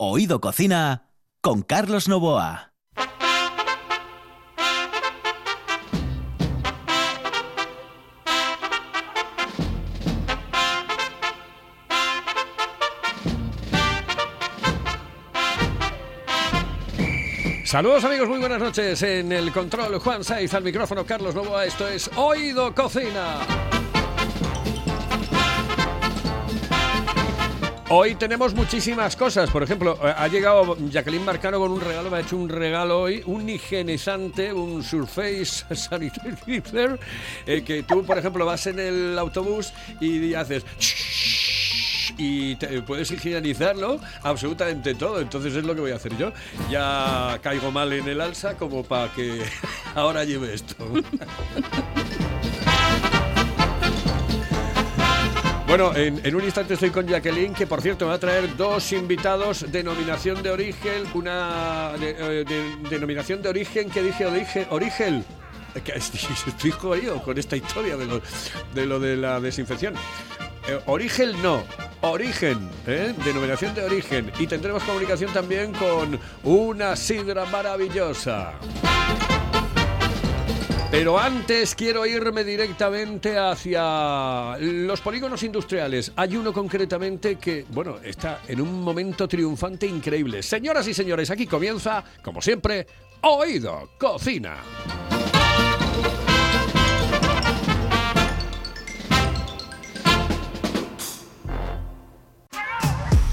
Oído Cocina con Carlos Novoa. Saludos amigos, muy buenas noches. En el control Juan Saiz, al micrófono Carlos Novoa. Esto es Oído Cocina. Hoy tenemos muchísimas cosas. Por ejemplo, eh, ha llegado Jacqueline Marcano con un regalo, me ha hecho un regalo hoy, un higienizante, un Surface Sanitizer, eh, que tú, por ejemplo, vas en el autobús y haces y te, puedes higienizarlo absolutamente todo. Entonces es lo que voy a hacer yo. Ya caigo mal en el alza como para que ahora lleve esto. Bueno, en, un instante estoy con Jacqueline, que por cierto va a traer dos invitados, denominación de origen, una de, eh, denominación de origen que dije origen, origen. Estoy jodido con esta historia de lo de, lo de la desinfección. Eh, origen no, origen, ¿eh? denominación de origen. Y tendremos comunicación también con una sidra maravillosa. Pero antes quiero irme directamente hacia los polígonos industriales. Hay uno concretamente que, bueno, está en un momento triunfante increíble. Señoras y señores, aquí comienza, como siempre, Oído Cocina.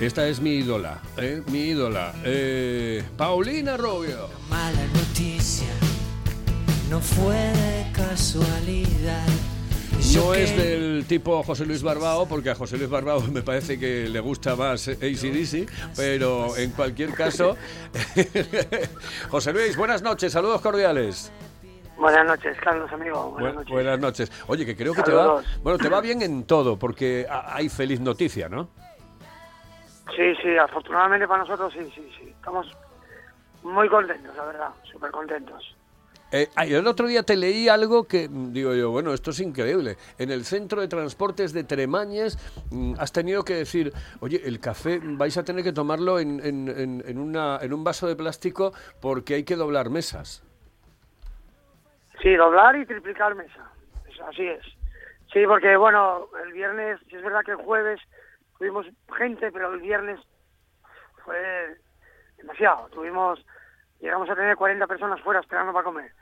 Esta es mi ídola, ¿eh? mi ídola. Eh, Paulina Rubio. Mala noticia, no fue de casualidad. No es del tipo José Luis Barbao, porque a José Luis Barbao me parece que le gusta más ACDC, pero en cualquier caso, José Luis, buenas noches, saludos cordiales. Buenas noches, Carlos, amigo. Buenas, noches. buenas noches. Oye, que creo que te va, bueno, te va bien en todo, porque hay feliz noticia, ¿no? Sí, sí, afortunadamente para nosotros sí, sí, sí. Estamos muy contentos, la verdad, súper contentos. Eh, el otro día te leí algo que mm, digo yo, bueno, esto es increíble. En el centro de transportes de Tremañes mm, has tenido que decir, oye, el café vais a tener que tomarlo en, en, en, una, en un vaso de plástico porque hay que doblar mesas. Sí, doblar y triplicar mesa. Así es. Sí, porque bueno, el viernes, es verdad que el jueves tuvimos gente, pero el viernes fue demasiado. Tuvimos, llegamos a tener 40 personas fuera esperando para comer.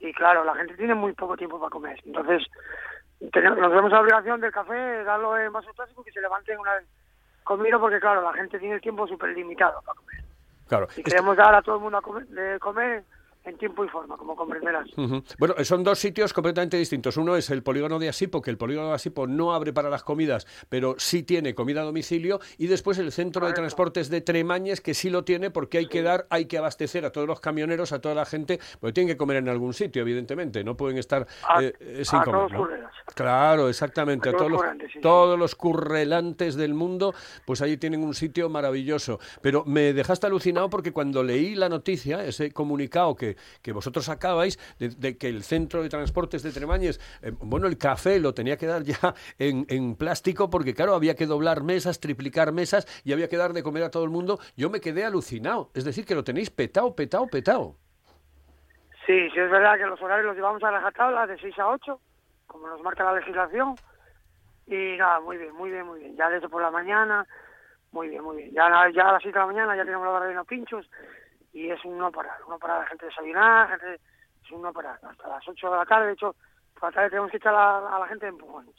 Y claro, la gente tiene muy poco tiempo para comer. Entonces, tenemos, nos vemos la obligación del café, darlo en vaso plástico que se levanten una vez comido, porque claro, la gente tiene el tiempo súper limitado para comer. Claro. Y queremos dar a todo el mundo a comer, de comer en tiempo y forma, como comprenderás. Bueno, son dos sitios completamente distintos. Uno es el polígono de Asipo, que el polígono de Asipo no abre para las comidas, pero sí tiene comida a domicilio, y después el centro de transportes de Tremañes, que sí lo tiene porque hay que dar, hay que abastecer a todos los camioneros, a toda la gente, porque tienen que comer en algún sitio, evidentemente, no pueden estar eh, sin comer. Claro, exactamente, a, todos, los, todos los currelantes del mundo, pues allí tienen un sitio maravilloso. Pero me dejaste alucinado porque cuando leí la noticia, ese comunicado que que, vosotros sacabais de, que el centro de transportes de Tremañes, eh, bueno, el café lo tenía que dar ya en, en, plástico porque, claro, había que doblar mesas, triplicar mesas y había que dar de comer a todo el mundo. Yo me quedé alucinado. Es decir, que lo tenéis petado, petado, petado. Sí, sí es verdad que los horarios los llevamos a rajatabla de 6 a 8, como nos marca la legislación. Y nada, muy bien, muy bien, muy bien. Ya desde por la mañana, muy bien, muy bien. Ya, ya a las 7 de la mañana ya tenemos la barra de los pinchos y es un no parar, uno parar la gente desayunar, gente, es un no parar, hasta las 8 de la tarde, de hecho, por la tarde tenemos que echar a, la gente de empujones.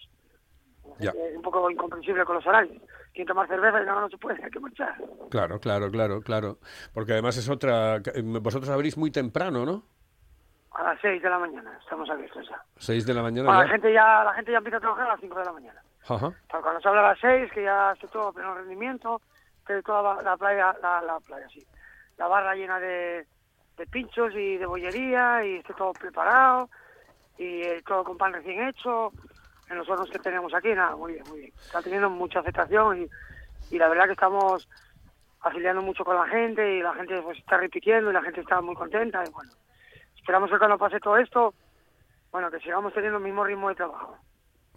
Es un poco incomprensible con los horarios. Quien tomar cerveza y no, no se puede, hay que marchar. Claro, claro, claro, claro. Porque además es otra... Vosotros abrís muy temprano, ¿no? A las 6 de la mañana estamos abiertos ya. 6 de la mañana Bueno, la ya. gente ya la gente ya empieza a trabajar a las 5 de la mañana. Ajá. Pero cuando se habla a las 6, que ya esté todo a pleno rendimiento, que toda la, la playa, la, la playa, sí, la barra llena de, pinchos y de bollería y esté todo preparado y eh, todo con pan recién hecho, en los hornos que tenemos aquí, nada, muy bien, muy bien. Está teniendo mucha aceptación y, y la verdad que estamos afiliando mucho con la gente y la gente pues está repitiendo y la gente está muy contenta y bueno, esperamos que cuando pase todo esto, bueno, que sigamos teniendo el mismo ritmo de trabajo.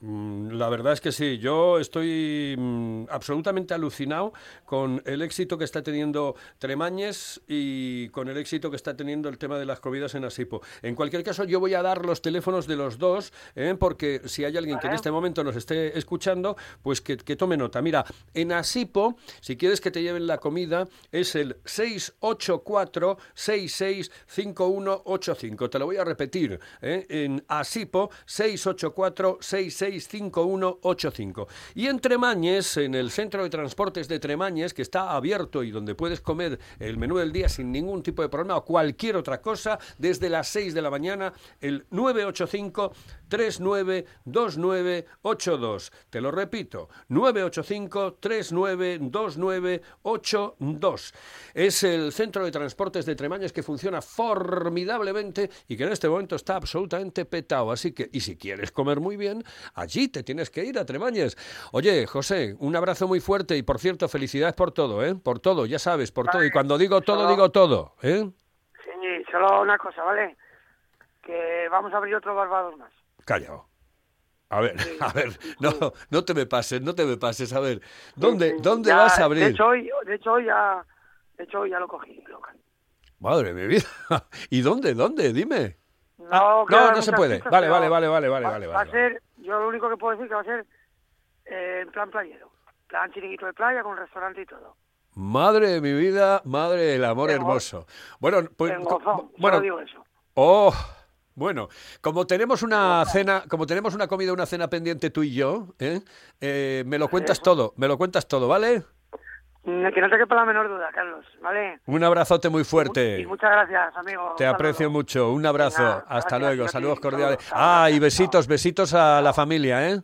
Mm, La verdad es que sí, yo estoy mm, absolutamente alucinado con el éxito que está teniendo Tremañes y con el éxito que está teniendo el tema de las comidas en Asipo. En cualquier caso, yo voy a dar los teléfonos de los dos, ¿eh? porque si hay alguien que en este momento nos esté escuchando, pues que, que tome nota. Mira, en Asipo, si quieres que te lleven la comida, es el 684-665185. Te lo voy a repetir, ¿eh? en Asipo, 684-665185. Y en Tremañes, en el Centro de Transportes de Tremañes, que está abierto y donde puedes comer el menú del día sin ningún tipo de problema o cualquier otra cosa, desde las 6 de la mañana, el 985 392982. Te lo repito, 985 392982. Es el centro de transportes de Tremañes que funciona formidablemente y que en este momento está absolutamente petado. Así que, y si quieres comer muy bien, allí te tienes que ir a Tremañes. Oye, José, un abrazo muy fuerte y por cierto, felicidades por todo, ¿eh? Por todo, ya sabes, por todo. Y cuando digo todo, Solo- digo todo, ¿eh? Sí, solo una cosa, ¿vale? Que vamos a abrir otro Barbados más. Callao. A ver, a ver, no, no te me pases, no te me pases. A ver, ¿dónde, dónde Ya, vas a De abrir? hecho, hoy, de hecho, ya, de hecho, ya lo cogí. local. Madre mi vida. ¿Y dónde, dónde? Dime. No, Ah, no, no se puede. pistas, Vale, vale, vale, vale, vale, va, vale, va a ser, yo lo único que puedo decir que va a ser eh, en plan playero. Plan chiringuito de playa con restaurante y todo. Madre de mi vida, madre del amor Tengo- hermoso. Bueno, pues gozón, bueno, digo eso. oh, bueno, como tenemos una cena, como tenemos una comida, una cena pendiente tú y yo, ¿eh? Eh, me lo cuentas todo, me lo cuentas todo, ¿vale? Mm, Que no te quepa la menor duda, Carlos, ¿vale? Un abrazote muy Y fuerte. muchas gracias, amigo. Te aprecio saludo. mucho. Un abrazo. Venga, Hasta gracias, luego. Saludos cordiales. Ah, y besitos, besitos a la familia, ¿eh?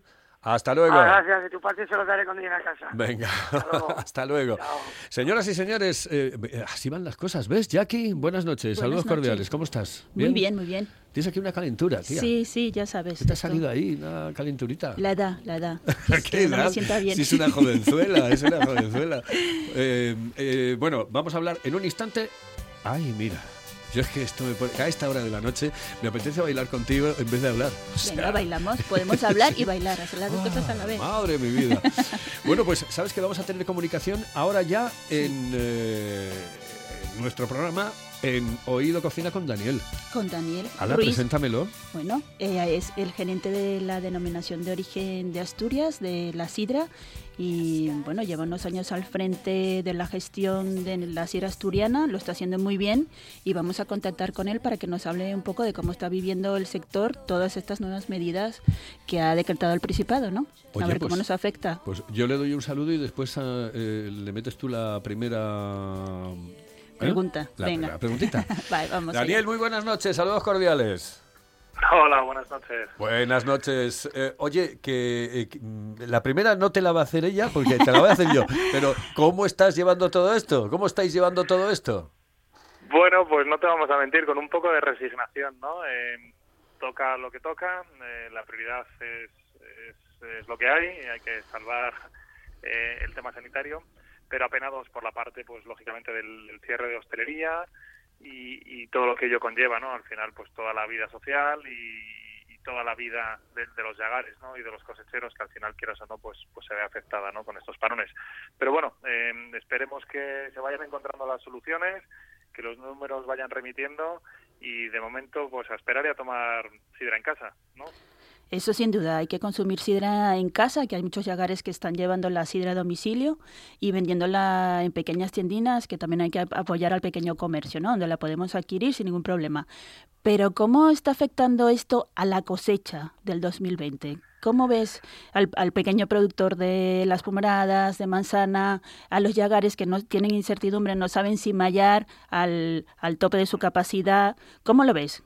Hasta luego. Ah, gracias, de tu parte se los daré cuando llegue a casa. Venga, Hasta luego. hasta luego. Chao. Señoras y señores, eh, así van las cosas, ¿ves, Jackie? Buenas noches, Buenas saludos noches. cordiales. ¿Cómo estás? Muy bien, muy bien. Tienes aquí una calentura, tía. Sí, sí, ya sabes. ¿Qué te ha salido ahí? Una calenturita. La edad, la edad. ¿Qué Es que no edad? me sienta bien. Si es una jovenzuela, es una jovenzuela. Eh, eh, bueno, vamos a hablar en un instante. Ay, mira. Yo es que esto me pone, a esta hora de la noche me apetece bailar contigo en vez de hablar. O sea, Venga, bailamos. Podemos hablar y bailar, hacer las dos cosas a la vez. Madre mi vida. bueno, pues sabes que vamos a tener comunicación ahora ya en, eh, en nuestro programa en Oído Cocina con Daniel. Con Daniel Ala, Ruiz. preséntamelo. Bueno, eh, es el gerente de la denominación de origen de Asturias, de la sidra, y bueno, lleva unos años al frente de la gestión de la sidra asturiana, lo está haciendo muy bien y vamos a contactar con él para que nos hable un poco de cómo está viviendo el sector todas estas nuevas medidas que ha decretado el Principado, ¿no? Oye, a ver cómo pues- nos afecta. Pues yo le doy un saludo y después ah, eh, le metes tú la primera... ¿eh? Pregunta, La venga. primera preguntita. Vale, vamos allá. Daniel, muy buenas noches, saludos cordiales. Hola, buenas noches. Buenas noches. Eh, oye, que, eh, que, mm, la primera no te la va a hacer ella porque te la voy a hacer yo. Pero ¿cómo estás llevando todo esto? ¿Cómo estáis llevando todo esto? Bueno, pues no te vamos a mentir, con un poco de resignación, ¿no? Eh, toca lo que toca, eh, la prioridad es, es, es lo que hay, hay que salvar eh, el tema sanitario, pero apenados por la parte, pues lógicamente, del, cierre de hostelería y, y todo lo que ello conlleva, ¿no? Al final, pues toda la vida social y, y toda la vida de, de los yagares, ¿no? Y de los cosecheros que al final, quieras o no, pues, pues se ve afectada, ¿no? Con estos parones. Pero bueno, eh, esperemos que se vayan encontrando las soluciones, que los números vayan remitiendo y de momento, pues a esperar y a tomar sidra en casa, ¿no? Eso sin duda, hay que consumir sidra en casa, que hay muchos yagares que están llevando la sidra a domicilio y vendiéndola en pequeñas tiendinas, que también hay que ap- apoyar al pequeño comercio, ¿no? Donde la podemos adquirir sin ningún problema. Pero ¿cómo está afectando esto a la cosecha del 2020? ¿Cómo ves al, pequeño productor de las pomaradas, de manzana, a los yagares que no tienen incertidumbre, no saben si mallar al, al tope de su capacidad? ¿Cómo lo ves?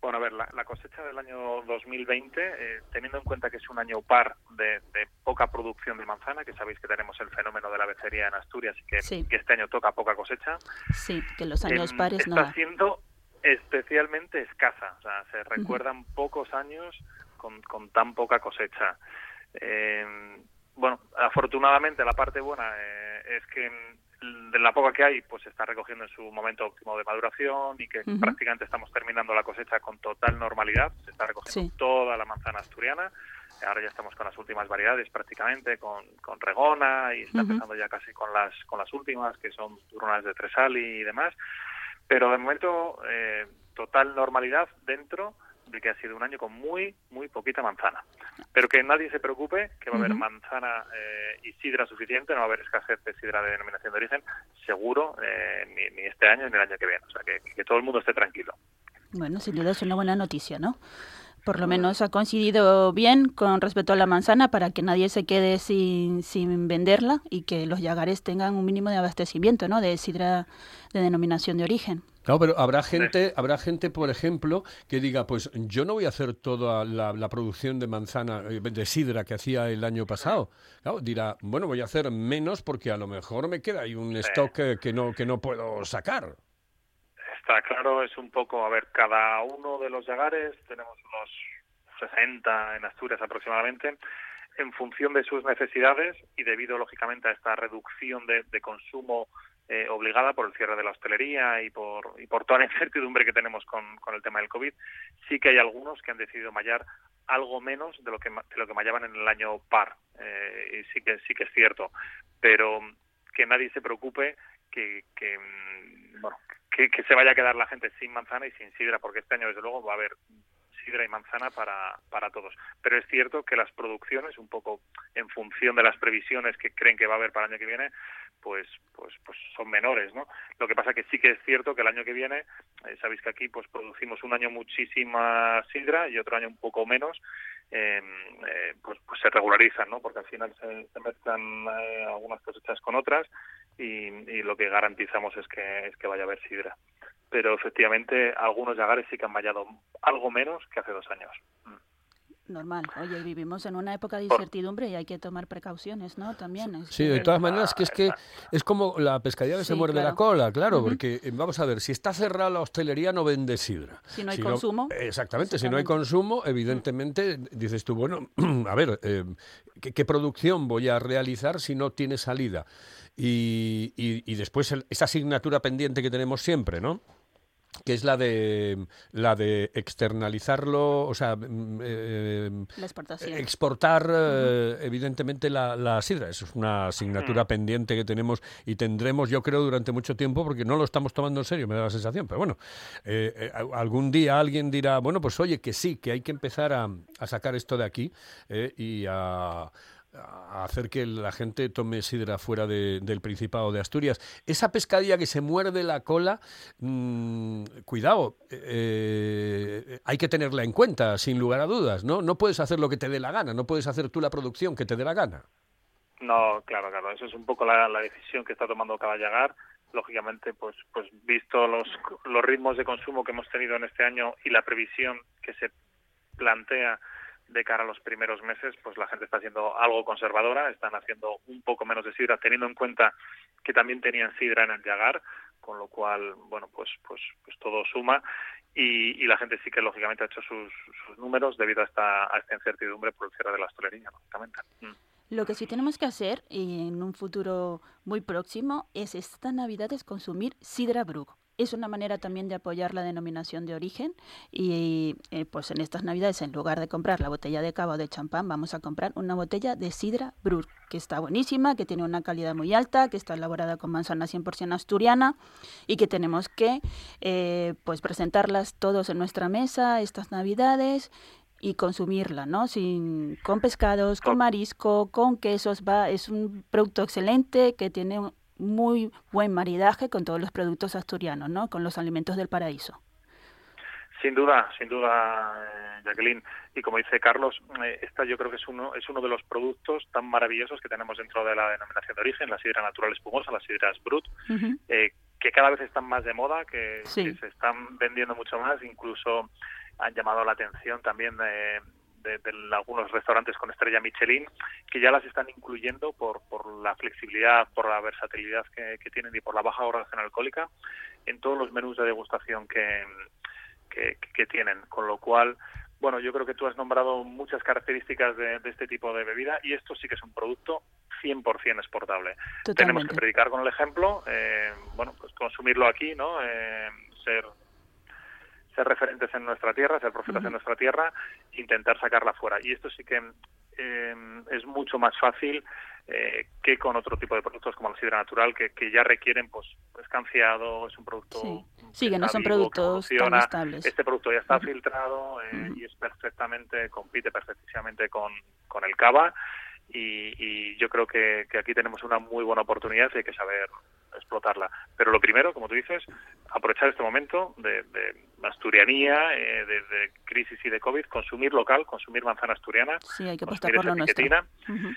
Bueno, a ver, la, cosecha del año 2020, eh, teniendo en cuenta que es un año par de, poca producción de manzana, que sabéis que tenemos el fenómeno de la becería en Asturias y que, este año toca poca cosecha. Sí, que los años em, pares no. Está siendo especialmente escasa, o sea, se recuerdan pocos años con, con, tan poca cosecha. Em, bueno, afortunadamente la parte buena eh, es que de la poca que hay, pues se está recogiendo en su momento óptimo de maduración y que prácticamente estamos terminando la cosecha con total normalidad. Se está recogiendo toda la manzana asturiana. Ahora ya estamos con las últimas variedades prácticamente, con, con regona y está empezando ya casi con las con las últimas, que son turronas de tresal y demás. Pero de momento, eh, total normalidad dentro de que ha sido un año con muy, muy poquita manzana. Pero que nadie se preocupe, que va a haber manzana eh, y sidra suficiente, no va a haber escasez de sidra de denominación de origen, seguro, eh, ni, este año ni el año que viene. O sea, que, que todo el mundo esté tranquilo. Bueno, sin duda es una buena noticia, ¿no? Por lo menos ha coincidido bien con respecto a la manzana para que nadie se quede sin, sin venderla y que los yagares tengan un mínimo de abastecimiento, ¿no? De sidra de denominación de origen. Claro, pero habrá gente, habrá gente, por ejemplo, que diga, pues yo no voy a hacer toda la, producción de manzana, eh, de sidra que hacía el año pasado. Claro, dirá, bueno, voy a hacer menos porque a lo mejor me queda ahí un stock que no, que no puedo sacar. Claro, es un poco, a ver, cada uno de los yagares, tenemos unos 60 en Asturias aproximadamente, en función de sus necesidades y debido, lógicamente, a esta reducción de, de consumo eh, obligada por el cierre de la hostelería y por, y por toda la incertidumbre que tenemos con, con, el tema del COVID, sí que hay algunos que han decidido mallar algo menos de lo que, de lo que mallaban en el año par. Eh, y sí que, sí que es cierto. Pero que nadie se preocupe que, que, mm, bueno, que, se vaya a quedar la gente sin manzana y sin sidra, porque este año, desde luego, va a haber sidra y manzana para, para todos. Pero es cierto que las producciones, un poco en función de las previsiones que creen que va a haber para el año que viene, pues, pues, pues son menores, ¿no? Lo que pasa que sí que es cierto que el año que viene, eh, sabéis que aquí pues producimos un año muchísima sidra y otro año un poco menos, em, eh, pues, pues se regularizan, ¿no? Porque al final se, mezclan eh, algunas cosechas con otras y, y, lo que garantizamos es que, es que vaya a haber sidra pero efectivamente algunos yagares sí que han vallado algo menos que hace dos años. Mm. Normal. Oye, vivimos en una época de incertidumbre y hay que tomar precauciones, ¿no? También. sí, de todas maneras, que es que es como la pescadilla que se muerde la cola, claro, porque eh, vamos a ver, si está cerrada la hostelería no vende sidra. Si no hay consumo. exactamente, si no hay consumo, evidentemente dices tú, bueno, a ver, eh, ¿qué, producción voy a realizar si no tiene salida? Y, y, y después esa asignatura pendiente que tenemos siempre, ¿no? Que es la de la de externalizarlo, o sea, mm, eh, exportar eh, evidentemente la, la, sidra. Eso es una asignatura pendiente que tenemos y tendremos, yo creo, durante mucho tiempo, porque no lo estamos tomando en serio, me da la sensación. Pero bueno, eh, algún día alguien dirá, bueno, pues oye, que sí, que hay que empezar a, a sacar esto de aquí y a a hacer que la gente tome sidra fuera del Principado de Asturias. Esa pescadilla que se muerde la cola, mm, cuidado, eh, hay que tenerla en cuenta, sin lugar a dudas, ¿no? No puedes hacer lo que te dé la gana, no puedes hacer tú la producción que te dé la gana. No, claro, claro, eso es un poco la, decisión que está tomando cada llegar. Lógicamente, pues, pues visto los, los ritmos de consumo que hemos tenido en este año y la previsión que se plantea de cara a los primeros meses, pues la gente está siendo algo conservadora, están haciendo un poco menos de sidra, teniendo en cuenta que también tenían sidra en el Yagar, con lo cual, bueno, pues, pues, pues todo suma y, la gente sí que lógicamente ha hecho sus, números debido a esta, a esta incertidumbre por el cierre de la hostelería, lógicamente. Mm. Lo que sí tenemos que hacer en un futuro muy próximo es esta Navidad es consumir sidra Brug es una manera también de apoyar la denominación de origen y eh, pues en estas navidades en lugar de comprar la botella de cava o de champán vamos a comprar una botella de sidra Brut que está buenísima, que tiene una calidad muy alta, que está elaborada con manzana 100% asturiana y que tenemos que eh, pues presentarlas todos en nuestra mesa estas navidades y consumirla, ¿no? Sin, con pescados, con marisco, con quesos, va, es un producto excelente que tiene muy buen maridaje con todos los productos asturianos, ¿no? Con los alimentos del paraíso. Sin duda, sin duda, eh, Jacqueline. Y como dice Carlos, eh, esta yo creo que es uno, es uno de los productos tan maravillosos que tenemos dentro de la denominación de origen, la sidra natural espumosa, las sidras brut, eh, que cada vez están más de moda, que, se están vendiendo mucho más, incluso han llamado la atención también de, de, de algunos restaurantes con estrella Michelin, que ya las están incluyendo por, por la flexibilidad, por la versatilidad que, que tienen y por la baja graduación alcohólica en todos los menús de degustación que, que, que tienen. Con lo cual, bueno, yo creo que tú has nombrado muchas características de, de este tipo de bebida y esto sí que es un producto 100% exportable. Totalmente. Tenemos que predicar con el ejemplo, eh, bueno, pues consumirlo aquí, ¿no? Eh, ser ser referentes en nuestra tierra, ser profetas en nuestra tierra, intentar sacarla fuera. Y esto sí que eh, es mucho más fácil eh, que con otro tipo de productos como la sidra natural, que, que ya requieren pues escanciado, es un producto Sí. Sí, que no son vivo, que productos tan estables. Este producto ya está filtrado eh, y es perfectamente, compite perfectísimamente con, con el cava y, y yo creo que, que aquí tenemos una muy buena oportunidad y hay que saber explotarla. Pero lo primero, como tú dices, aprovechar este momento de, de asturianía, eh, de, de crisis y de COVID, consumir local, consumir manzana asturiana, Sí, hay que apostar consumir por etiquetina Ujú.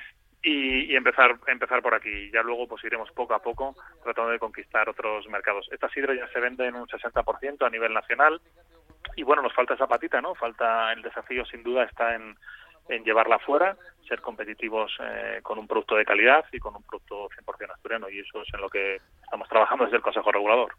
y, y empezar empezar por aquí. Ya luego pues iremos poco a poco tratando de conquistar otros mercados. Esta sidra ya se vende en un 60% a nivel nacional y bueno, nos falta esa patita, ¿no? Falta el desafío sin duda está en, en llevarla fuera, ser competitivos eh, con un producto de calidad y con un producto 100% asturiano y eso es en lo que estamos trabajando desde el Consejo Regulador.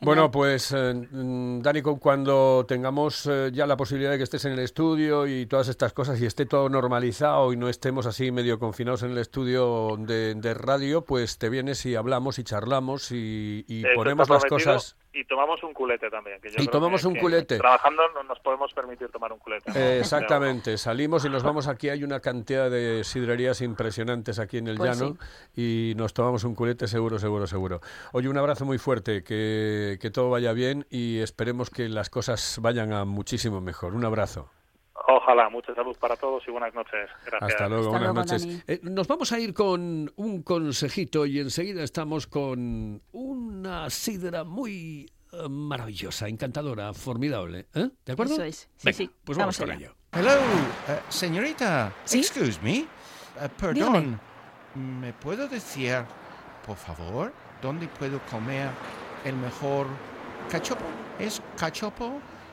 Bueno, pues eh, mm, Dani, cu- cuando tengamos eh, ya la posibilidad de que estés en el estudio y todas estas cosas y esté todo normalizado y no estemos así medio confinados en el estudio de, de radio, pues te vienes y hablamos y charlamos y, ponemos las cosas. Y tomamos un culete también. Que yo Y creo tomamos que- un que culete. Trabajando no nos podemos permitir tomar un culete. Eh, exactamente, salimos y nos vamos aquí. Hay una cantidad de sidrerías impresionantes aquí en el Pues llano y nos tomamos un culete seguro, seguro, seguro. Oye, un abrazo muy fuerte, que, que todo vaya bien y esperemos que las cosas vayan a muchísimo mejor. Un abrazo. Ojalá, mucha salud para todos y buenas noches. Gracias. Hasta luego, Hasta buenas luego, noches. Eh, nos vamos a ir con un consejito y enseguida estamos con una sidra muy eh, maravillosa, encantadora, formidable. ¿eh? ¿De acuerdo? Eso es. Sí, Venga, sí. Pues vamos, Vamos con ello. Hello, uh, señorita. ¿Sí? Excuse me. Uh, perdón. ¿Me puedo decir, por favor, dónde puedo comer el mejor cachopo? ¿Es cachopo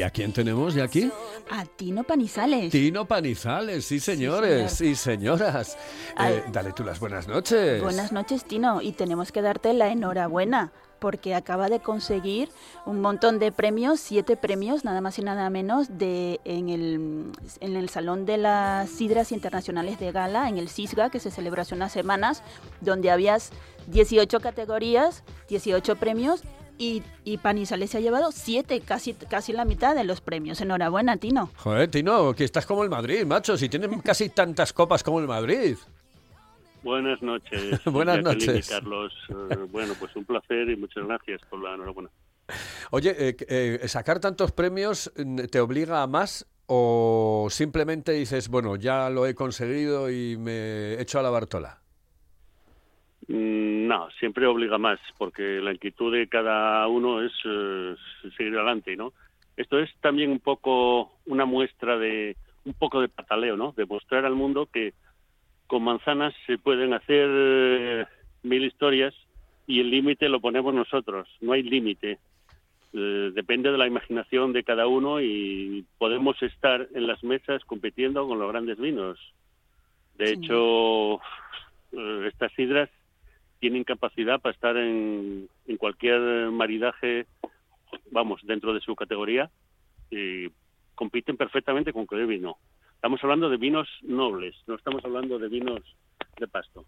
¿Y a quién tenemos de aquí? A Tino Panizales. Tino Panizales, sí señores señor. y señoras. Eh, dale tú las buenas noches. Buenas noches, Tino, y tenemos que darte la enhorabuena porque acaba de conseguir un montón de premios, siete premios, nada más y nada menos, de en el, en el Salón de las Sidras Internacionales de Gala, en el CISGA, que se celebró hace unas semanas, donde habías 18 categorías, 18 premios, y, y Panizales se ha llevado siete, casi, casi la mitad de los premios. Enhorabuena, Tino. Joder, Tino, que estás como el Madrid, macho, si tienen casi tantas copas como el Madrid. Buenas noches. Buenas noches. Carlos. Eh, bueno, pues un placer y muchas gracias por la enhorabuena. Oye, eh, eh, ¿sacar tantos premios mm, te obliga a más o simplemente dices, bueno, ya lo he conseguido y me echo a la Bartola? Mm, No, siempre obliga más, porque la inquietud de cada uno es eh, seguir adelante, ¿no? Esto es también un poco una muestra de un poco de pataleo, ¿no? De mostrar al mundo que con manzanas se pueden hacer eh, mil historias y el límite lo ponemos nosotros, no hay límite. Eh, depende de la imaginación de cada uno y podemos estar en las mesas compitiendo con los grandes vinos. De Sí. hecho, estas sidras tienen capacidad para estar en, en cualquier maridaje, vamos, dentro de su categoría y compiten perfectamente con cualquier vino. Estamos hablando de vinos nobles, no estamos hablando de vinos de pasto.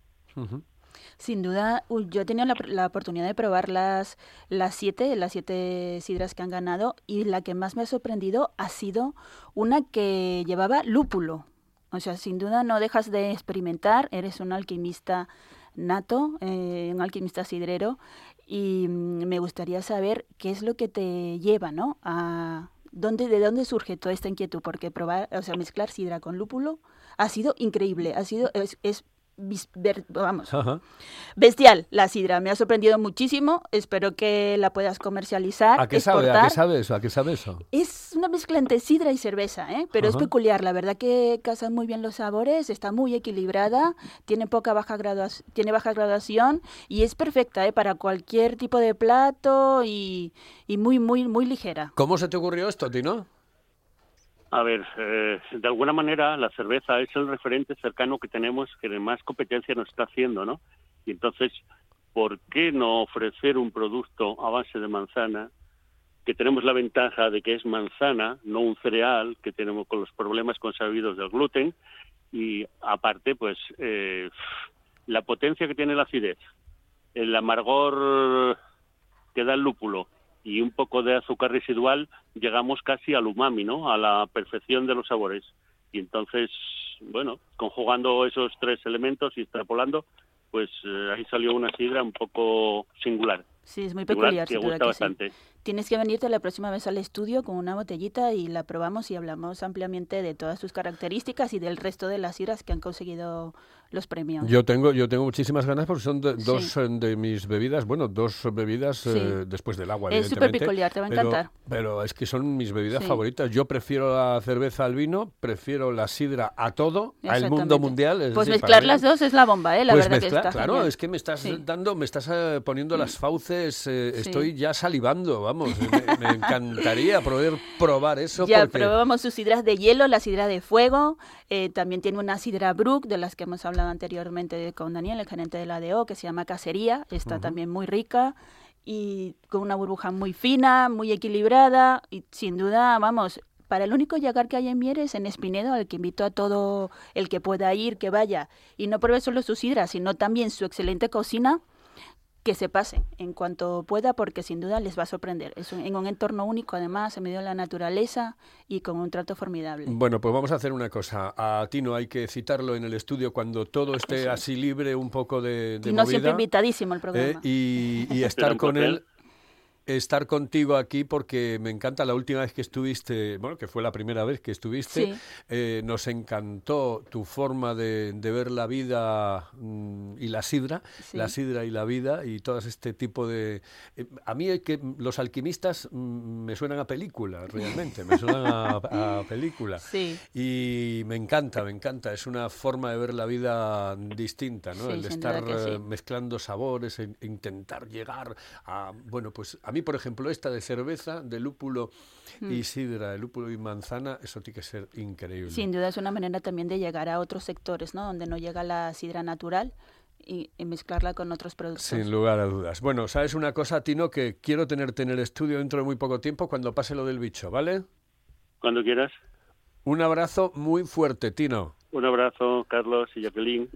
Sin duda, yo he tenido la, la oportunidad de probar las, las siete, las siete sidras que han ganado y la que más me ha sorprendido ha sido una que llevaba lúpulo. O sea, sin duda no dejas de experimentar, eres un alquimista nato, eh, un alquimista sidrero, y mm, me gustaría saber qué es lo que te lleva, ¿no? A dónde, de dónde surge toda esta inquietud, porque probar, o sea, mezclar sidra con lúpulo ha sido increíble, ha sido, es, es ver- vamos, Ajá. bestial la sidra, me ha sorprendido muchísimo, espero que la puedas comercializar, ¿A qué sabe? ¿A qué sabe eso? ¿A qué sabe eso? Es una mezcla entre sidra y cerveza, ¿eh? pero es peculiar. La verdad que casan muy bien los sabores, está muy equilibrada, tiene poca baja graduación, tiene baja graduación y es perfecta ¿eh? para cualquier tipo de plato y, y muy, muy, muy ligera. ¿Cómo se te ocurrió esto, Tino? A ver, eh, de alguna manera la cerveza es el referente cercano que tenemos que más competencia nos está haciendo, ¿no? Y entonces, ¿por qué no ofrecer un producto a base de manzana que tenemos la ventaja de que es manzana, no un cereal, que tenemos con los problemas consabidos del gluten, y aparte, pues, eh, la potencia que tiene la acidez, el amargor que da el lúpulo y un poco de azúcar residual, llegamos casi al umami, ¿no? A la perfección de los sabores. Y entonces, bueno, conjugando esos tres elementos y extrapolando, pues eh, ahí salió una sidra un poco singular. Sí, es muy Singular, peculiar. que gusta que sí. Tienes que venirte la próxima vez al estudio con una botellita y la probamos y hablamos ampliamente de todas sus características y del resto de las sidras que han conseguido los premios. Yo tengo, yo tengo muchísimas ganas porque son de- dos eh, de mis bebidas, bueno, dos bebidas Sí. eh, después del agua, Es evidentemente. superpeculiar, te va a pero- encantar. Pero es que son mis bebidas Sí. favoritas. Yo prefiero la cerveza al vino, prefiero la sidra a todo, al mundo mundial. es Pues decir, mezclar las dos es la bomba, ¿eh? La pues verdad mezclar, que está claro, genial. es que me estás dando, me estás eh, poniendo las fauces, eh, estoy ya salivando, vamos, me, me encantaría poder probar eso Ya porque probamos sus sidras de hielo, la sidra de fuego, eh, también tiene una sidra Brook, de las que hemos hablado anteriormente con Daniel, el gerente de la ADO, que se llama Cacería, está también muy rica y con una burbuja muy fina, muy equilibrada y sin duda, vamos, para el único llegar que hay en Mieres, en Espinedo, al que invito a todo el que pueda ir, que vaya y no pruebe solo su sidra, sino también su excelente cocina, que se pasen en cuanto pueda porque sin duda les va a sorprender. Es un- en un entorno único además, en medio de la naturaleza y con un trato formidable. Bueno, pues vamos a hacer una cosa. A Tino hay que citarlo en el estudio cuando todo esté así libre, un poco de, de Y no siempre invitadísimo al eh, programa. y, y Será estar con él, estar contigo aquí porque me encanta la última vez que estuviste, bueno, que fue la primera vez que estuviste, Sí. eh, nos encantó tu forma de, de ver la vida mm, y la sidra, Sí. la sidra y la vida y todo este tipo de... eh, a mí es que los alquimistas mm, me suenan a película, realmente, me suenan a, a película. Sí. Y me encanta, me encanta. Es una forma de ver la vida distinta, ¿no? El estar eh, mezclando sabores, e intentar llegar a... Bueno, pues a mí, por ejemplo, esta de cerveza, de lúpulo y Mm. sidra, de lúpulo y manzana, eso tiene que ser increíble. Sin duda es una manera también de llegar a otros sectores, ¿no? Donde no llega la sidra natural y, y mezclarla con otros productos. Sin lugar a dudas. Bueno, ¿sabes una cosa, Tino? Que quiero tenerte en el estudio dentro de muy poco tiempo cuando pase lo del bicho, ¿vale? Cuando quieras. Un abrazo muy fuerte, Tino. Un abrazo, Carlos y Jacqueline.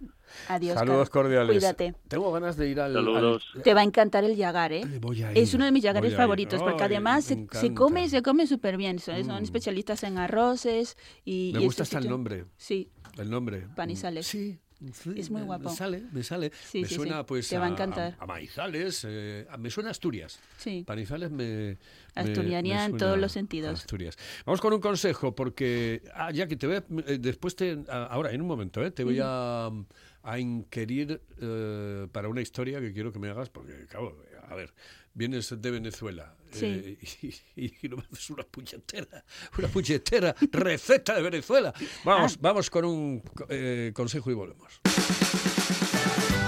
Adiós. Saludos Carlos. cordiales. Cuídate. Tengo ganas de ir al... Saludos. al- Te va a encantar el yagar, ¿eh? voy a Es ir, uno de mis ir. favoritos, porque Ay, además me se, se come se come súper bien. Son, son Mm. especialistas en arroces y... Me y gusta este hasta el sitio- nombre. Sí, El nombre. Panizales. Sí. Sí, Es muy guapo. Me sale, me sale. Sí, me sí, suena pues Te va a encantar. a- a Maizales, eh, a- me suena a Asturias. Sí. Panizales me... me en todos los sentidos. Asturias. Vamos con un consejo, porque... Ah, ya que te voy a... eh, después te... a- ahora, en un momento, eh, te voy a, a inquirir eh, para una historia que quiero que me hagas, porque, claro, a ver, vienes de Venezuela Sí. eh, y, y no me haces una puñetera, una puñetera receta de Venezuela. Vamos, Ah. vamos con un eh, consejo y volvemos.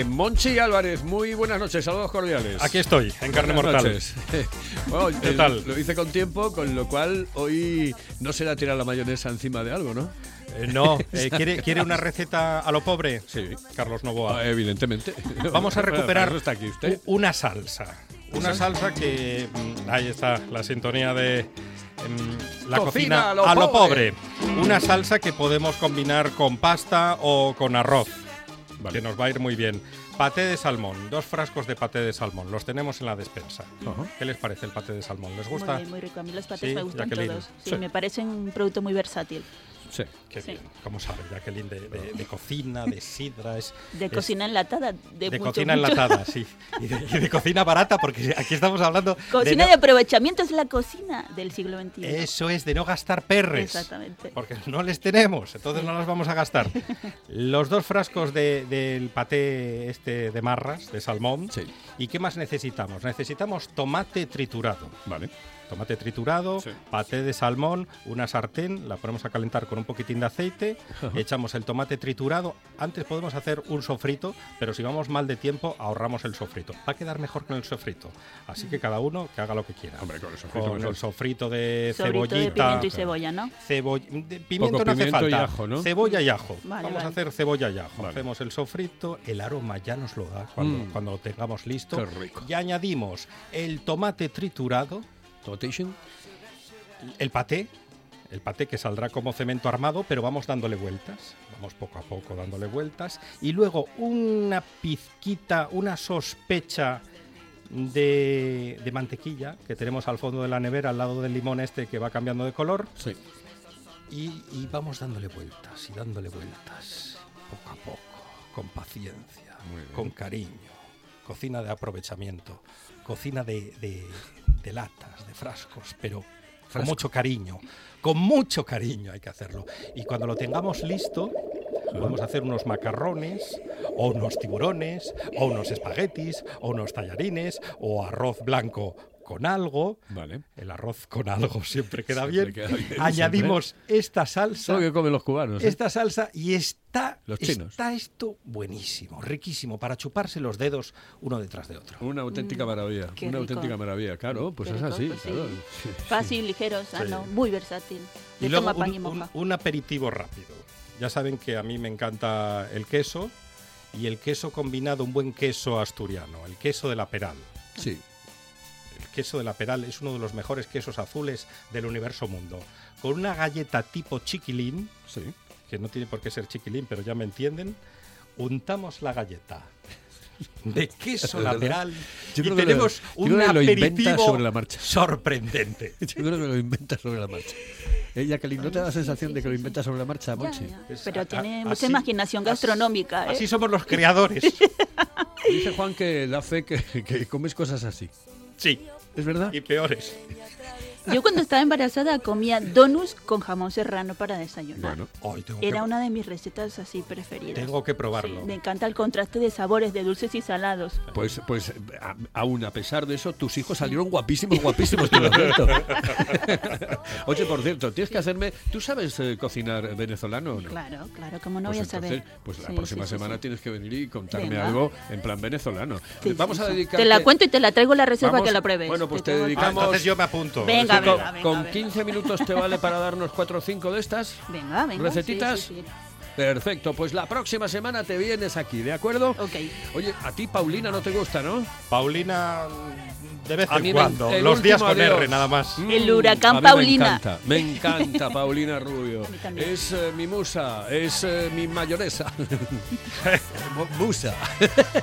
Eh, Monchi Álvarez, muy buenas noches, saludos cordiales. Aquí estoy, en carne mortal. Bueno, ¿Qué eh, tal? Lo hice con tiempo, con lo cual hoy no será tirar la mayonesa encima de algo, ¿no? Eh, no, eh, ¿quiere, ¿quiere una receta a lo pobre? Sí. Carlos Novoa. Ah, evidentemente. Vamos a recuperar está aquí usted. una salsa. Una salsa que. mm, Ahí está, la sintonía de. mm, la Cocina cocina, a lo a lo pobre. pobre. Una salsa que podemos combinar con pasta o con arroz. Que nos va a ir muy bien. Paté de salmón, dos frascos de paté de salmón. Los tenemos en la despensa. ¿Qué les parece el paté de salmón? ¿Les gusta? Muy bien, muy rico. A mí los patés Sí, me gustan Jacqueline. todos. Sí, Sí. me parecen un producto muy versátil. Sí. Qué Sí. bien. ¿Cómo sabe, Jacqueline? De, de- de cocina, de sidra. Es, De es- cocina enlatada. De, de mucho, cocina mucho. enlatada, sí. Y de, y de cocina barata, porque aquí estamos hablando Cocina de, no- aprovechamiento es la cocina del siglo XXI. Eso es, de no gastar perres. Exactamente. Porque no les tenemos, entonces no las vamos a gastar. Los dos frascos de- del paté este de marras, de salmón. ¿Y qué más necesitamos? Necesitamos tomate triturado. Vale. Tomate triturado, paté de salmón, una sartén, la ponemos a calentar con un poquitín de aceite, echamos el tomate triturado. Antes podemos hacer un sofrito, pero si vamos mal de tiempo, ahorramos el sofrito. Va a quedar mejor con el sofrito. Así que cada uno que haga lo que quiera. Hombre, con el sofrito Con el sofrito de Sobrito de cebollita. pimiento y cebolla, ¿no? Cebolla, de- pimiento Poco no hace pimiento y falta. ajo, ¿no? Cebolla y ajo. Vale, Vamos a hacer cebolla y ajo. Hacemos el sofrito, el aroma ya nos lo da cuando, Mm. cuando lo tengamos listo. Qué rico. Y añadimos el tomate triturado. Tomatation. El paté. El paté que saldrá como cemento armado, pero vamos dándole vueltas. Vamos poco a poco dándole vueltas. Y luego una pizquita, una sospecha de, de mantequilla que tenemos al fondo de la nevera, al lado del limón este que va cambiando de color. Sí. Y, y vamos dándole vueltas y dándole vueltas, poco a poco, con paciencia, con cariño. Cocina de aprovechamiento, cocina de, de- de latas, de frascos, pero con mucho cariño, con mucho cariño hay que hacerlo. Y cuando lo tengamos listo, podemos hacer unos macarrones, o unos tiburones, o unos espaguetis, o unos tallarines, o arroz blanco con algo. Vale. El arroz con algo siempre queda Siempre bien. queda bien, Añadimos esta salsa. Que comen los cubanos. ¿eh? Esta salsa y está, Los chinos. está esto buenísimo, riquísimo, para chuparse los dedos uno detrás de otro. Una auténtica maravilla. Mm, qué Una rico. auténtica maravilla, claro, pues Qué es rico, así. pues sí. claro. Fácil, ligero, sano, muy versátil. Y De luego toma pan y un, moja. un- un aperitivo rápido. Ya saben que a mí me encanta el queso y el queso combinado, un buen queso asturiano, el queso de la Peral. Sí. El queso de la Peral es uno de los mejores quesos azules del universo mundo. Con una galleta tipo chiquilín, que no tiene por qué ser chiquilín, pero ya me entienden, untamos la galleta de queso De la verdad. Peral Yo y que tenemos lo- yo un creo que lo inventa aperitivo sobre la marcha. sorprendente. Yo creo que lo inventa sobre la marcha. Eh, Jacqueline, ¿no te da la sensación de que lo inventa sobre la marcha, Monchi? Pero tiene a- mucha así- imaginación gastronómica. ¿eh? Así somos los creadores. Dice Juan que da fe que, que comes cosas así. Sí. ¿Es verdad? Y peores. Yo cuando estaba embarazada comía donuts con jamón serrano para desayunar. Bueno, hoy tengo Era que- una de mis recetas así preferidas. Tengo que probarlo. Sí, me encanta el contraste de sabores, de dulces y salados. Pues, pues a- aún a pesar de eso, tus hijos salieron guapísimos, guapísimos, te lo. Oye, por cierto, tienes que hacerme... ¿Tú sabes eh, cocinar venezolano o no? Claro, claro, ¿cómo no Pues voy a saber? entonces, pues la Sí, próxima sí, sí, semana sí. tienes que venir y contarme Venga. algo en plan venezolano. Sí, Vamos sí, a dedicar. Te la cuento y te la traigo la receta para que la pruebes. Bueno, pues te, traigo- dedicamos. entonces yo me apunto. Venga, venga, venga, con venga. 15 minutos te vale para darnos 4 o 5 de estas. Venga, venga. ¿Recetitas? sí, sí, sí. Perfecto, pues la próxima semana te vienes aquí, ¿de acuerdo? Ok. Oye, a ti Paulina no te gusta, ¿no? Paulina, de vez A en me- cuando. Los días con adiós. R, nada más. Mm, El huracán a mí Paulina. Me encanta, me encanta Paulina Rubio. Es eh, mi musa, es eh, mi mayoresa. Mu- musa.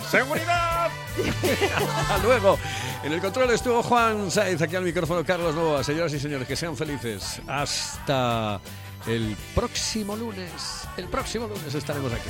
¡Seguridad! Hasta luego. En el control estuvo Juan Saiz, aquí al micrófono Carlos Nova. Señoras y señores, que sean felices. Hasta el próximo lunes. El próximo lunes estaremos aquí.